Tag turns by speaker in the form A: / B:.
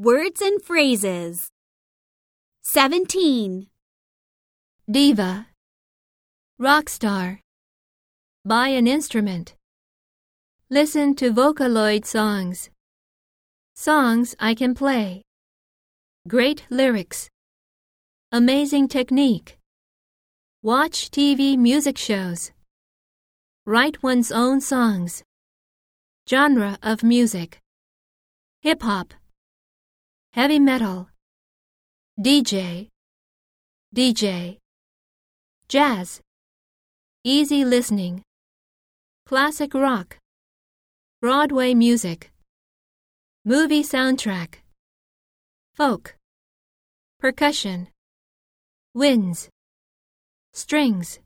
A: Words and phrases. 17.
B: Diva. Rock star. Buy an instrument. Listen to Vocaloid songs. Songs I can play. Great lyrics. Amazing technique. Watch TV music shows. Write one's own songs. Genre of music. Hip hop. Heavy metal. DJ. DJ. Jazz. Easy listening. Classic rock. Broadway music. Movie soundtrack. Folk. Percussion. Winds. Strings.